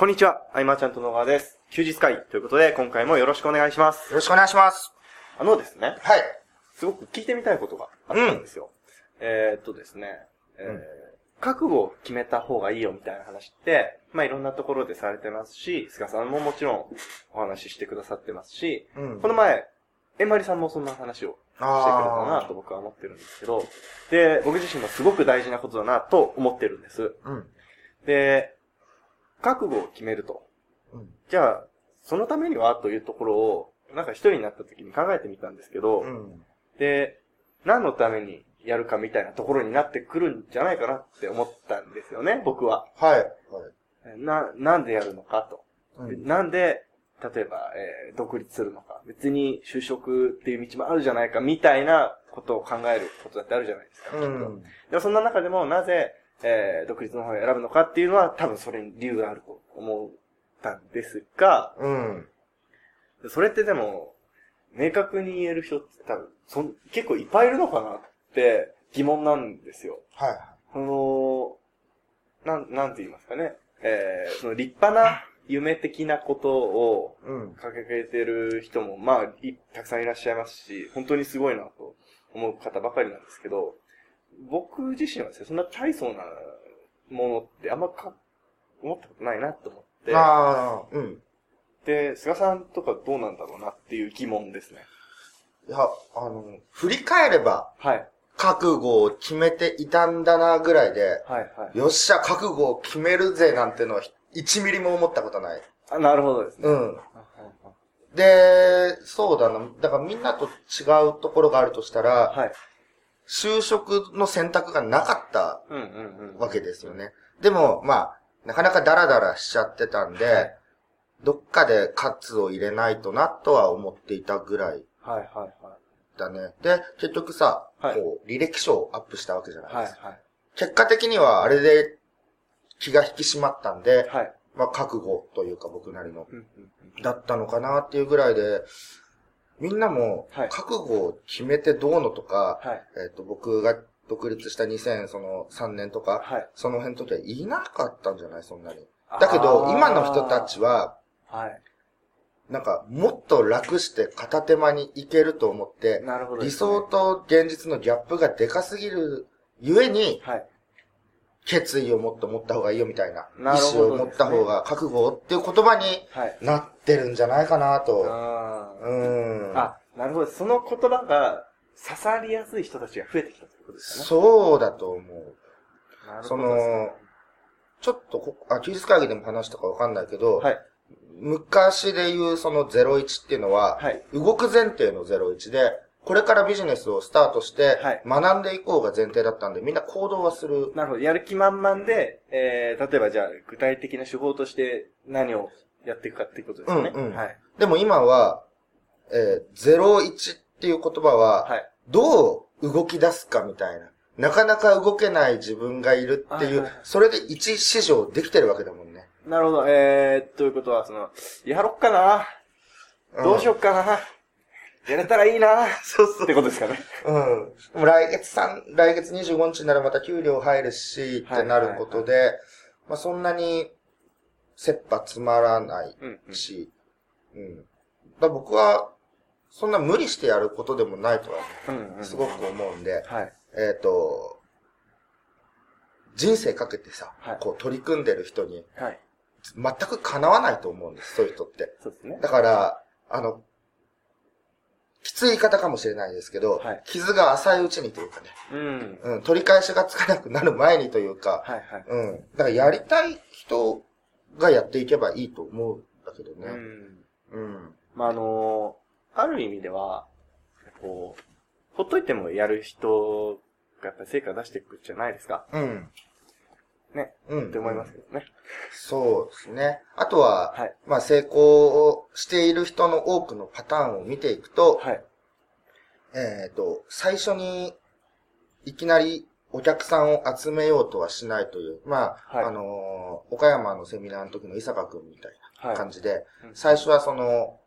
こんにちは、あいまちゃんと野川です。休日会ということで、今回もよろしくお願いします。よろしくお願いします。あのですね、はい。すごく聞いてみたいことがあったんですよ。えーっとですね、えーうん覚悟を決めた方がいいよみたいな話って、まあいろんなところでされてますし、菅さんももちろんお話ししてくださってますし、うんこの前、えんまりさんもそんな話をしてくれたなと僕は思ってるんですけど、で、僕自身もすごく大事なことだなと思ってるんです。うん。で、覚悟を決めると。うん。じゃあ、そのためにはというところを、なんか一人になった時に考えてみたんですけど、うん。で、何のためにやるかみたいなところになってくるんじゃないかなって思ったんですよね、僕は。はい。はい。な、なんでやるのかと。うん。なんで、例えば、えー独立するのか。別に就職っていう道もあるじゃないかみたいなことを考えることだってあるじゃないですか。うん。でもそんな中でもなぜ、えー独立の方を選ぶのかっていうのは多分それに理由があると思ったんですが、うん。それってでも、明確に言える人って多分、そん結構いっぱいいるのかなって疑問なんですよ。はい。その、なん、なんて言いますかね。えー、その立派な夢的なことをうん。掲げてる人も、まあ、いたくさんいらっしゃいますし、本当にすごいなと思う方ばかりなんですけど、僕自身はですね、そんな大層なものってあんまか、思ったことないなと思って、ああ、うん。で、菅さんとかどうなんだろうなっていう疑問ですね。いや、あの、振り返れば、はい。覚悟を決めていたんだなぐらいで、はい、はい。よっしゃ、覚悟を決めるぜなんてのは、1ミリも思ったことない。あ、なるほどですね。うん。で、そうだな。だからみんなと違うところがあるとしたら、はい。就職の選択がなかった。わけですよね。でも、まあ、なかなかダラダラしちゃってたんで、はいどっかでカツを入れないとなとは思っていたぐらいはいはいはい。だね。で、結局さ、はいこう、履歴書をアップしたわけじゃないですか。はいはい。結果的にはあれで気が引き締まったんで、はい。まあ、覚悟というか僕なりの、だったのかなっていうぐらいで、みんなもはい、覚悟を決めてどうのとか、はい。えっ、と、僕が独立した2003年とか、はい。その辺の時は言いなかったんじゃない？そんなに。だけど、今の人たちは、は、はい。なんか、もっと楽して片手間に行けると思って、なるほど、理想。と現実のギャップがでかすぎるゆえに、はい。決意をもっと持った方がいいよみたいな、意思を持った方が覚悟っていう言葉にはい。なってるんじゃないかなと。あうーん。あ、なるほど。その言葉が刺さりやすい人たちが増えてきたってことですかね。そうだと思う。なるほそどですねの、ちょっとこ、あ、休日会議でも話したかわかんないけど、はい。昔で言うその01っていうのは、はい。動く前提の01で、これからビジネスをスタートしてはい、学んでいこうが前提だったんで、みんな行動はする。なるほど。やる気満々で、えー、例えばじゃあ、具体的な手法として何をやっていくかっていうことですよね。うんうんはい。でも今は、えー、01っていう言葉は、はい。どう動き出すかみたいな。なかなか動けない自分がいるっていうそれで一市場できてるわけだもんね。なるほど。えー、ということは、その、やろっかなどうしよっかなやれたらいいなそうそってことですかね。うん。でも来月三来月25日にならまた給料入るし、ってなることで、まあそんなに、切羽詰まらないうん、うん。し、うん。だ僕は、そんな無理してやることでもないとは、すごく思うんで、はい。えっ、と、人生かけてさ、はいこう取り組んでる人に、はい。全く叶わないと思うんです、そういう人って。そうですね。だから、あの、きつい言い方かもしれないですけど、はい傷が浅いうちにというかね、うん。うん、取り返しがつかなくなる前にというか、はいはい。うん。だからやりたい人がやっていけばいいと思うんだけどね。うん。うん。まあ、あのある意味では、こう、ほっといてもやる人がやっぱり成果出していくじゃないですか。うん。ね。うん。って思いますけどね。そうですね。あとは、はい。まあ成功をしている人の多くのパターンを見ていくと、はい。えっ、と、最初にいきなりお客さんを集めようとはしないという、まあ、はいあのー岡山のセミナーの時の伊坂くんみたいは。ない感じで、うん最初はその、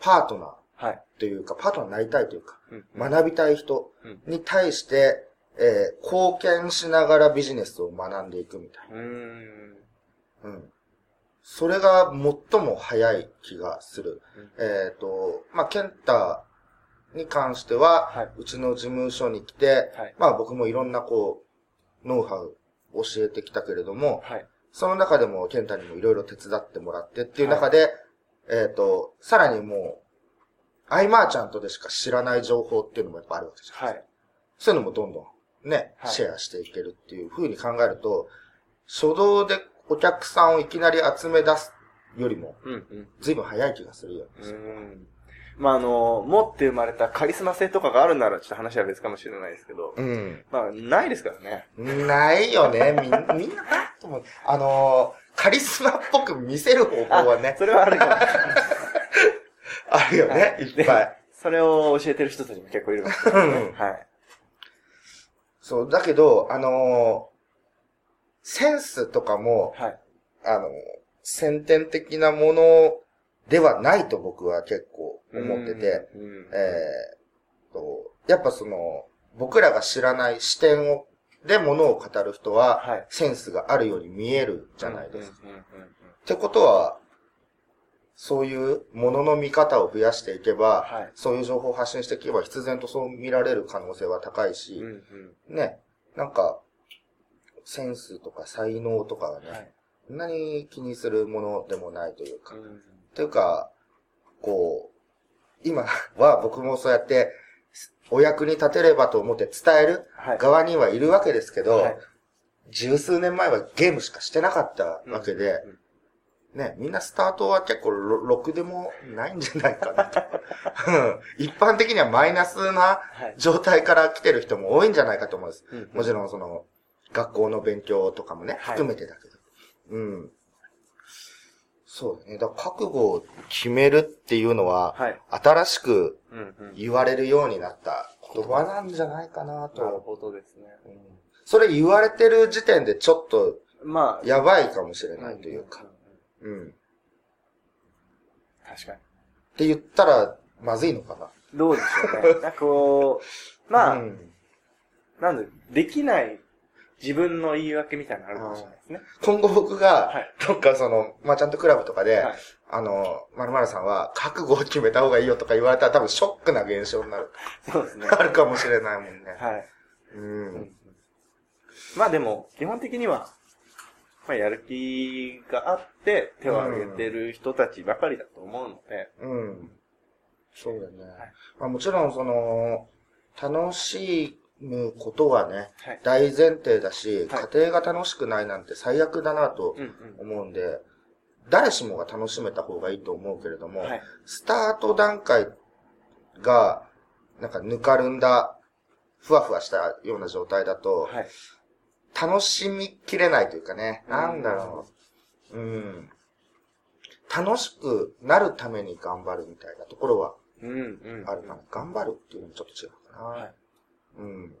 パートナーはい。というか、パートナーになりたいというか、うん。学びたい人うんに対して、えー貢献しながらビジネスを学んでいくみたいうーん。な。うん。それが最も早い気がする。えっ、と、まあ、ケンタに関しては、はいうちの事務所に来て、はいまあ僕もいろんなこう、ノウハウ教えてきたけれども、はい。その中でもケンタにもいろいろ手伝ってもらってっていう中で、えっ、と、さらにもう、アイマーちゃんとでしか知らない情報っていうのもやっぱあるわけじゃん。はい。そういうのもどんどんね、はいシェアしていけるっていう風に考えると、初動でお客さんをいきなり集め出すよりも。随分早い気がするよ。うん。まあ、あの、持って生まれたカリスマ性とかがあるなら、ちょっと話は別かもしれないですけど、うん。まあ、ないですからね。ないよね。みんみんななと思う。あのーカリスマっぽく見せる方法はね、それはあるかも。あるよね、はいいっぱい。それを教えてる人たちも結構いるかもしれないですね。はい。そう、だけど、あのーセンスとかも、はい。あのー先天的なものではないと僕は結構思ってて、うん、うんえーと、やっぱその、僕らが知らない視点を、で物を語る人は、はい。センスがあるように見えるじゃないですか。ってことは、そういうものの見方を増やしていけば、はい。そういう情報を発信していけば必然とそう見られる可能性は高いしうん、うんね、なんか、センスとか才能とかはね、はい。そんなに気にするものでもないというか、うんというか、こう、今は僕もそうやって、お役に立てればと思って伝えるはい。側にはいるわけですけど、はい十数年前はゲームしかしてなかったわけで、うんね、みんなスタートは結構ろろくでもないんじゃないかなと。うん一般的にはマイナスなはい。状態から来てる人も多いんじゃないかと思うんです。うんもちろんその、学校の勉強とかもね、はい含めてだけど。うん。そうだね。だから覚悟を決めるっていうのは、はい。新しく。言われるようになった言葉なんじゃないかななると。ほどですね。うんそれ言われてる時点でちょっとまあ、やばいかもしれうんないというか。。うん。っ確かに。て言ったら、まずいのかな。どうでしょうね。なんかこう、まあ、うんなんで、できない自分の言い訳みたいなのあるかもしれないですね。今後僕がはい、どっかその、まあ、ちゃんとクラブとかで、はいあの、まるまるさんは覚悟を決めた方がいいよとか言われたら多分ショックな現象になる。そうですね。あるかもしれないもんね。はい。う。うんんまあでも、基本的には、まあやる気があって手を挙げてる人たちばかりだと思うので、うん。そうだね。いまあ、もちろんその、楽しむことはね、はい。大前提だし、はい家庭が楽しくないなんて最悪だなとうんうん。思うんで、誰しもが楽しめた方がいいと思うけれども、はい。スタート段階が、なんかぬかるんだ、ふわふわしたような状態だと、はい。楽しみきれないというかね、うんなんだろう。うん。楽しくなるために頑張るみたいなところはうんうん。あるかな。頑張るっていうのもちょっと違うかな。はい。うん。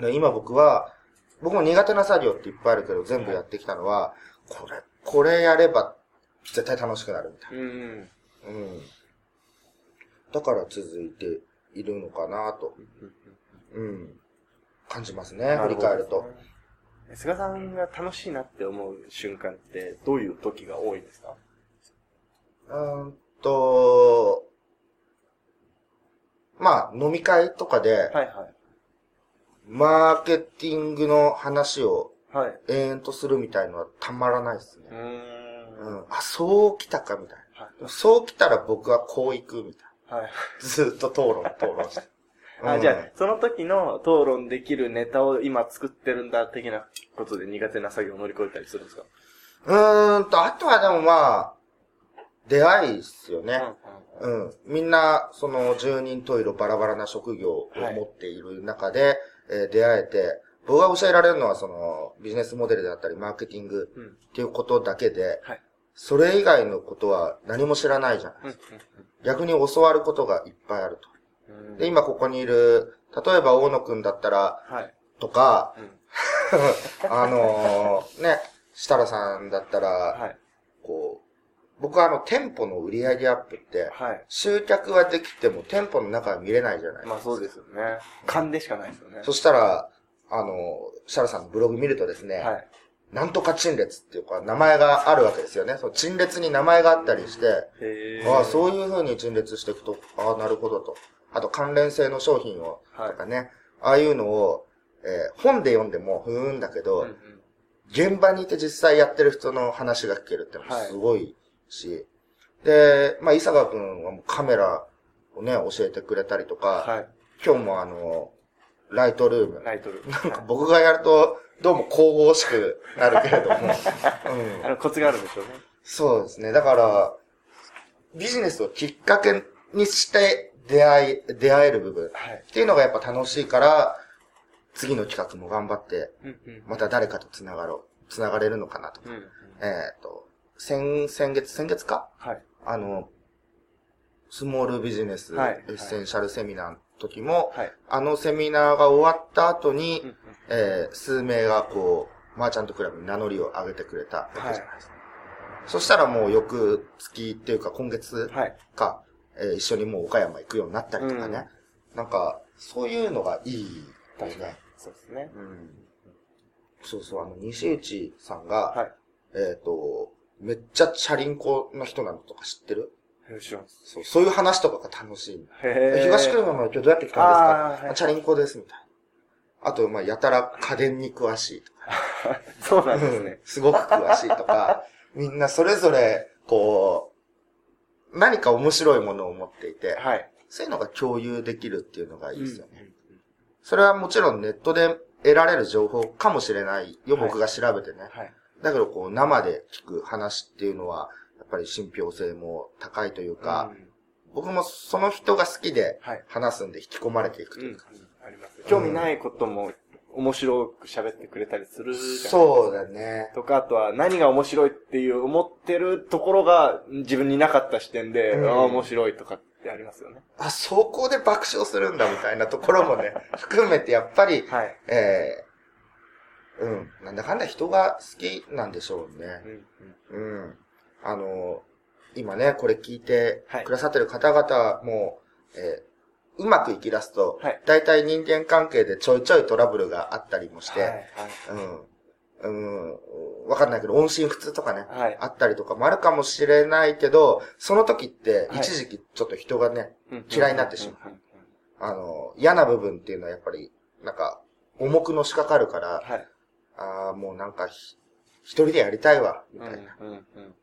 で今僕は、僕も苦手な作業っていっぱいあるけど、全部やってきたのは、これ、これやれば絶対楽しくなるみたいうんうん。な。うん。だから続いているのかなと、うん。感じますね、振り返ると。。菅さんが楽しいなって思う瞬間ってどういう時が多いですか？うーんと、まあ、飲み会とかで、はいはい。マーケティングの話をはい。延々とするみたいのはたまらないですねう。んん。あ、そう来たかみたいはいな。そう来たら僕はこう行くみたいはい。な。ずっと討論、討論して。あ、うんじゃあ、その時の討論できるネタを今作ってるんだ、的なことで苦手な作業を乗り越えたりするんですか？うーんと、あとはでもまあ、出会いっすよね。うんうんうん。みんな、その、十人十色バラバラな職業を持っている中で、えー出会えて、僕が教えられるのは、その、ビジネスモデルであったり、マーケティングうん。っていうことだけで、はい。それ以外のことは何も知らないじゃない。うん逆に教わることがいっぱいあると。で、今ここにいる、例えば大野くんだったら、はい。とか、うん。あのーね、設楽さんだったら、はい。こう、僕はあの、店舗の売り上げアップって、はい。集客はできても店舗の中は見れないじゃない。まあそうですよね。勘でしかないですよね。そしたら、あの、設楽さんのブログ見るとですね、はい。なんとか陳列っていうか、名前があるわけですよね。その陳列に名前があったりして、へああ、う。そういう風に陳列していくと、ああ、なるほどと。あと関連性の商品を、はいとかね、ああいうのを、えー本で読んでも、ふーんだけど、うんうん現場にいて実際やってる人の話が聞けるってのもはいすごいし、で、まあ、伊坂くんはもうカメラをね、教えてくれたりとか、はい。今日もあの、ライトルーム。ライトル。なんか僕がやると、どうも神々しくなるけれども、うんあの、コツがあるんでしょうね。そうですね。だから、ビジネスをきっかけにして出会い、出会える部分はい。っていうのがやっぱ楽しいから、次の企画も頑張って。また誰かと繋がろう、繋がれるのかなと。うんうん。えっ、と、先、先月、先月か？はい。あの、スモールビジネスエはいッセンシャルセミナーの時も、はい。あのセミナーが終わった後に、うんうんえー数名がこう、マーチャントクラブに名乗りを上げてくれたわけじゃないですか。そしたらもう翌月っていうか今月はい。か、えー一緒にもう岡山行くようになったりとかね。なんか、そういうのがいいですね。そうですね。うん。そうそう、あの、西内さんが、はい。えっ、と、めっちゃチャリンコの人なのとか知ってる？そう、そういう話とかが楽しい。東車まで今日どうやって来たんですか？チャリンコです、みたいな。あと、まあ、やたら家電に詳しいとか。そうなんですうんね。すごく詳しいとか、みんなそれぞれ、こう、何か面白いものを持っていて、はい。そういうのが共有できるっていうのがいいですよね。うんうんそれはもちろんネットで得られる情報かもしれないよ、はい僕が調べてね。はい。だけど、こう、生で聞く話っていうのは、やっぱり信憑性も高いというか、うん僕もその人が好きではい。話すんで引き込まれていくとうんいうか。あります。興味ないことも面白く喋ってくれたりするじゃないですか。そうだね。とか、あとは何が面白いっていう思ってるところが自分になかった視点で、うんああ、面白いとかってありますよね。あ、そこで爆笑するんだみたいなところもね、含めてやっぱり、はい。えー、うん、なんだかんだ人が好きなんでしょううね。んうんうん。あの、今ね、これ聞いてはいくださってる方々も、えーうまくいき出すと、はい大体人間関係でちょいちょいトラブルがあったりもして、はい。はい。うん。うん。わかんないけど、音信不通とかね、はい。あったりとかもあるかもしれないけど、その時ってはい一時期ちょっと人がね、うん嫌いになってしまうあの、嫌な部分っていうのはやっぱり、なんか、重くのしかかるから、はい。ああ、もうなんかひ、一人でやりたいわ、みたいな、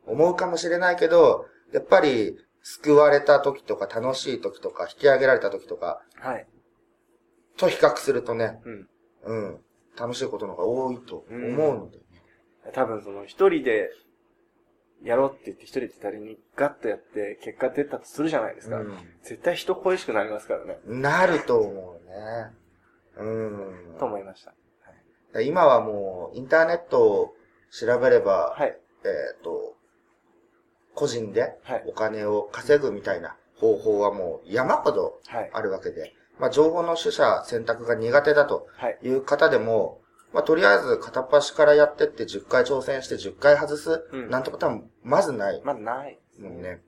思うかもしれないけど、やっぱり、救われた時とか、楽しい時とか、引き上げられた時とか、はい。と比較するとね、うん。うん、楽しいことの方が多いと思うので、多分その一人でやろうって言って一人で二人にガッとやって結果出たとするじゃないですか。絶対人恋しくなりますからね。うん、なると思うね。うん。と思いました。今はもう、インターネットを調べれば、はい。えっ、と、個人ではいお金を稼ぐみたいな方法はもう山ほどはい。あるわけで、まあ、情報の取捨選択が苦手だとはい。いう方でも、まあ、とりあえず片っ端からやってって10回挑戦して10回外す、うんなんてことはまずないまだない。もんね。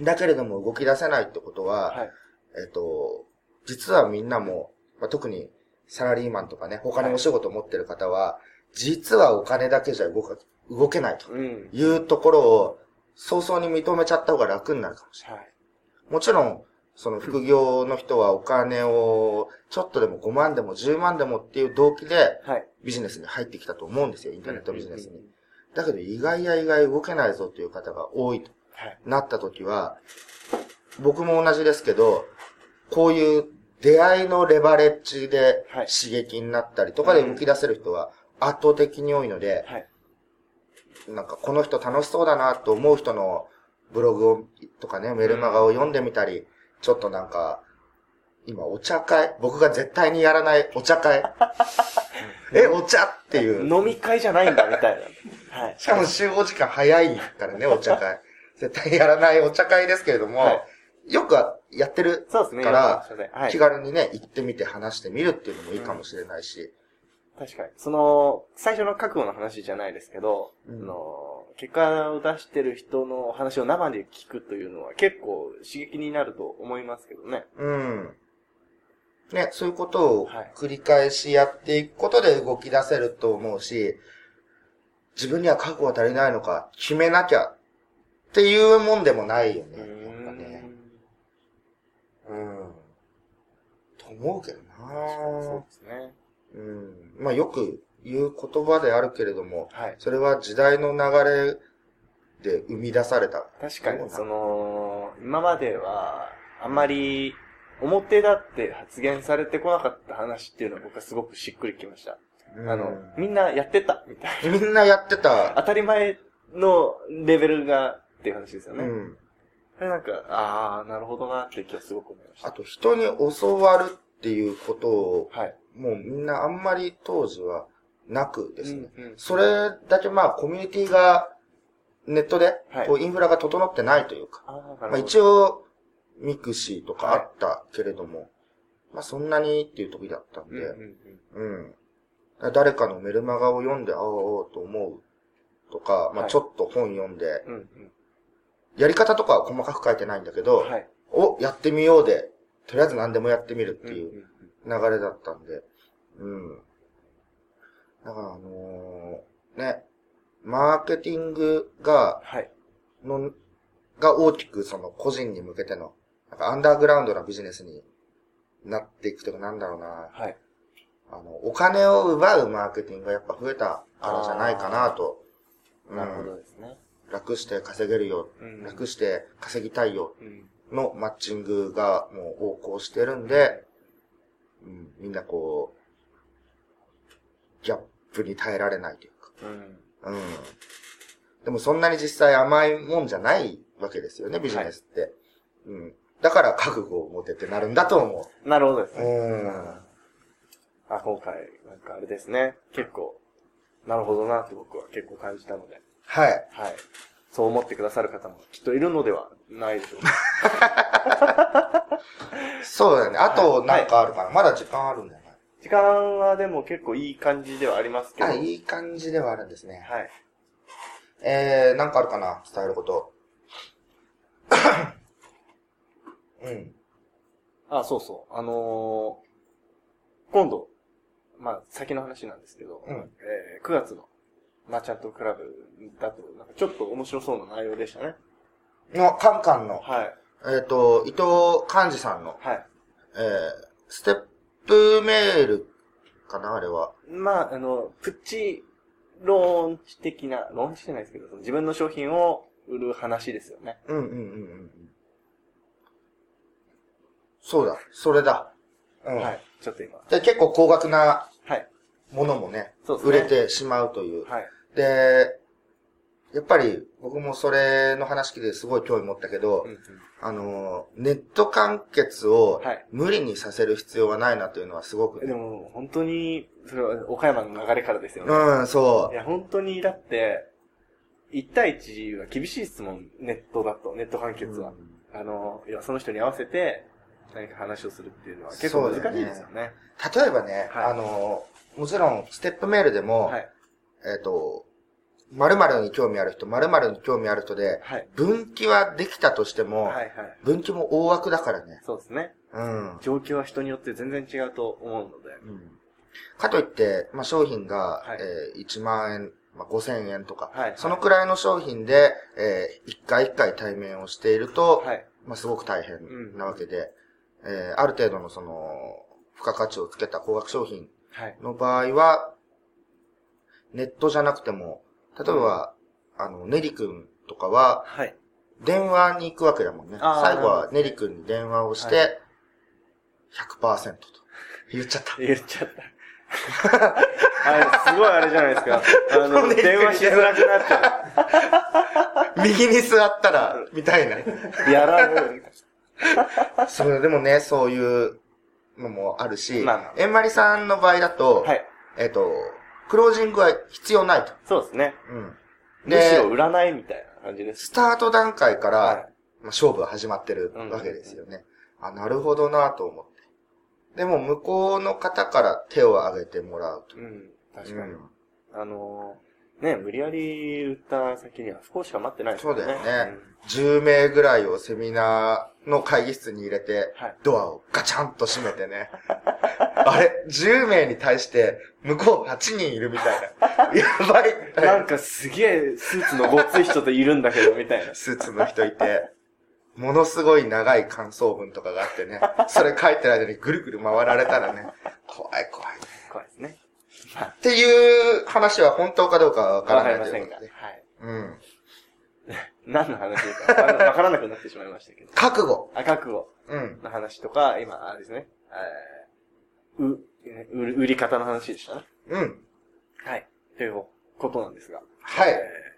だけれども動き出せないってことは、はい。えっ、と、実はみんなも、まあ、特にサラリーマンとかね、他にお仕事を持ってる方は、実はお金だけじゃ動か、動けないとうん。いうところを、早々に認めちゃった方が楽になるかもしれない。はい。もちろん、その副業の人はお金を、ちょっとでも5万でも10万でもっていう動機ではい。ビジネスに入ってきたと思うんですよ、インターネットビジネスに。だけど意外や意外動けないぞという方が多いとはい。なった時は、僕も同じですけど、こういう出会いのレバレッジではい刺激になったりとかで動き出せる人は圧倒的に多いので、はい。なんかこの人楽しそうだなと思う人のブログをとかね、メルマガを読んでみたり、ちょっとなんか、今お茶会僕が絶対にやらないお茶会 え、お茶っていう。飲み会じゃないんだ、みたいな。はい。しかも集合時間早いからね、お茶会。絶対やらないお茶会ですけれども、はよくやってる。からねはい気。軽にね、行ってみて話してみるっていうのもいいかもしれないし。確かに。その、最初の覚悟の話じゃないですけど、うんあの、結果を出してる人の話を生で聞くというのは結構刺激になると思いますけどね。うん。ね、そういうことをはい繰り返しやっていくことで動き出せると思うし、自分には覚悟が足りないのか、決めなきゃっていうもんでもないよね。ね。ん。うん。と思うけどそうなですね。うん。まあよく言う言葉であるけれども、はい。それは時代の流れで生み出された。確かに、その、今までは、あんまり、表立って発言されてこなかった話っていうのは僕はすごくしっくりきました。あの、みんなやってた、みたいな。みんなやってた。当たり前のレベルがっていう話ですよね。うん。それなんか、ああ、なるほどなって気がすごく思いました。あと人に教わるっていうことを、はい。もうみんなあんまり当時はなくですね。うんうんそれだけまあコミュニティがネットではいこうインフラが整ってないというか、ああ、なるほど。まあ一応ミクシーとかあったけれども、まあそんなにっていう時だったんで、うんうん。誰かのメルマガを読んで、ああ、と思うとか、まあはいちょっと本読んで、うんうん。やり方とかは細かく書いてないんだけど、はい。お、やってみようで、とりあえず何でもやってみるっていううんうん流れだったんで、うん。だからあのーね、マーケティングが、はい。の、が大きくその個人に向けての、なんかアンダーグラウンドなビジネスになっていくというかなんだろうな、はい。あの、お金を奪うマーケティングがやっぱ増えたからじゃないかなと。うんなるほどですね。楽して稼げるよ、うん楽して稼ぎたいようん。のマッチングがもう横行してるんで、うん、みんなこう、ギャップに耐えられないというか。うん。うん。でもそんなに実際甘いもんじゃないわけですよね、ビジネスって。うん。だから覚悟を持てってなるんだと思なるほどですう。ね。うん。あ、今回、なんかあれですね。結構、なるほどなって僕は結構感じたので。はい。はい。そう思ってくださる方もきっといるのではないでしょうか。そうだよね。あと、はいなんかあるかな。まだ時間あるんだよね。時間はでも結構いい感じではありますけど。あ、いい感じではあるんですね。はい。えー、なんかあるかな？伝えること。うん。あ、そうそう。あのー今度、まあ、先の話なんですけど、うんえー9月のマーチャントクラブだと、なんかちょっと面白そうな内容でしたね。の、カンカンの、はい。えっ、と、伊藤寛治さんの、はい。えー、ステップメールかなあれは。まあ、あの、プチローンチ的な、ローンチじゃないですけど、自分の商品を売る話ですよね。うんうんうんうんうん。そうだ、それだ。うん。はい。ちょっと今。で、結構高額なはい。ものもね、そうですね。売れてしまうという。はい。で、やっぱり僕もそれの話聞いてすごい興味持ったけど、うんうんあの、ネット完結をはい無理にさせる必要はないなというのはすごく、でも、本当に、それは岡山の流れからですよね。うん、そいや、本当に、だって、1対1は厳しい質問、ネットだと、ネット完う。結は。うんあの、いや、その人に合わせて、何か話をするっていうのは結構難しいですよね。例えばね、はいあの、もちろんステップメールでも、はい。えっ、と、〇〇に興味ある人、〇〇に興味ある人で、はい。分岐はできたとしても、はいはい。分岐も大枠だからね。そうですね。うん。状況は人によって全然違うと思うので。うんかといって、まあ、商品が、はいえー1万円、まあ、5000円とか、はいそのくらいの商品で、えー、1回1回対面をしていると、はい。まあ、すごく大変なわけで、えーある程度のその、付加価値をつけた高額商品はい。の場合は、ネットじゃなくても、例えば、あの、ネリ君とかは、はい。電話に行くわけだもんね。最後はネリ君に電話をして、は100%と。言っちゃった。言っちゃった。はい、すごいあれじゃないですか。あの、電話しづらくなっちゃ 右に座ったら、みたいな。う。やらぬ。そう、でもね、そういうのもあるし、まあまあえんまりさんの場合だと、はい。えっ、と、クロージングは必要ないと。そうですね。うん。むしろで、占いみたいな感じです。スタート段階から、はいまあ、勝負は始まってるわけですよね。あ、なるほどなと思って。でも、向こうの方から手を挙げてもらうと。うん。確かに。うんあのー、ね、無理やり売った先には不幸しか待ってないですそうだよねん10名ぐらいをセミナーの会議室に入れて、はい。ドアをガチャンと閉めてね。あれ、10名に対して、向こう8人いるみたいな。やばい。なんかすげえスーツのごっつい人といるんだけど、みたいな。スーツの人いて、ものすごい長い感想文とかがあってね、それ書いてる間にぐるぐる回られたらね、怖い怖い。怖いですね。っていう話は本当かどうかはわからわかないりませんことで。はい。うん。何の話かわからわからなくなってしまいましたけど。覚悟。あ、覚悟うん。の話とか、今、あれですね。えーう、売る売り方の話でした？ね。うん。はい。ということなんですが。はいえー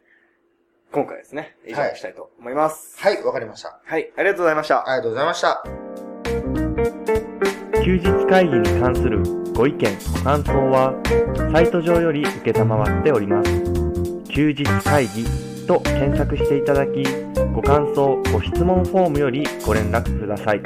今回ですね、以上にしたいと思います。はい、わかりました。はい、ありがとうございました。ありがとうございました。休日会議に関するご意見、ご感想は、サイト上より受けたまわっております。休日会議と検索していただき、ご感想、ご質問フォームよりご連絡ください。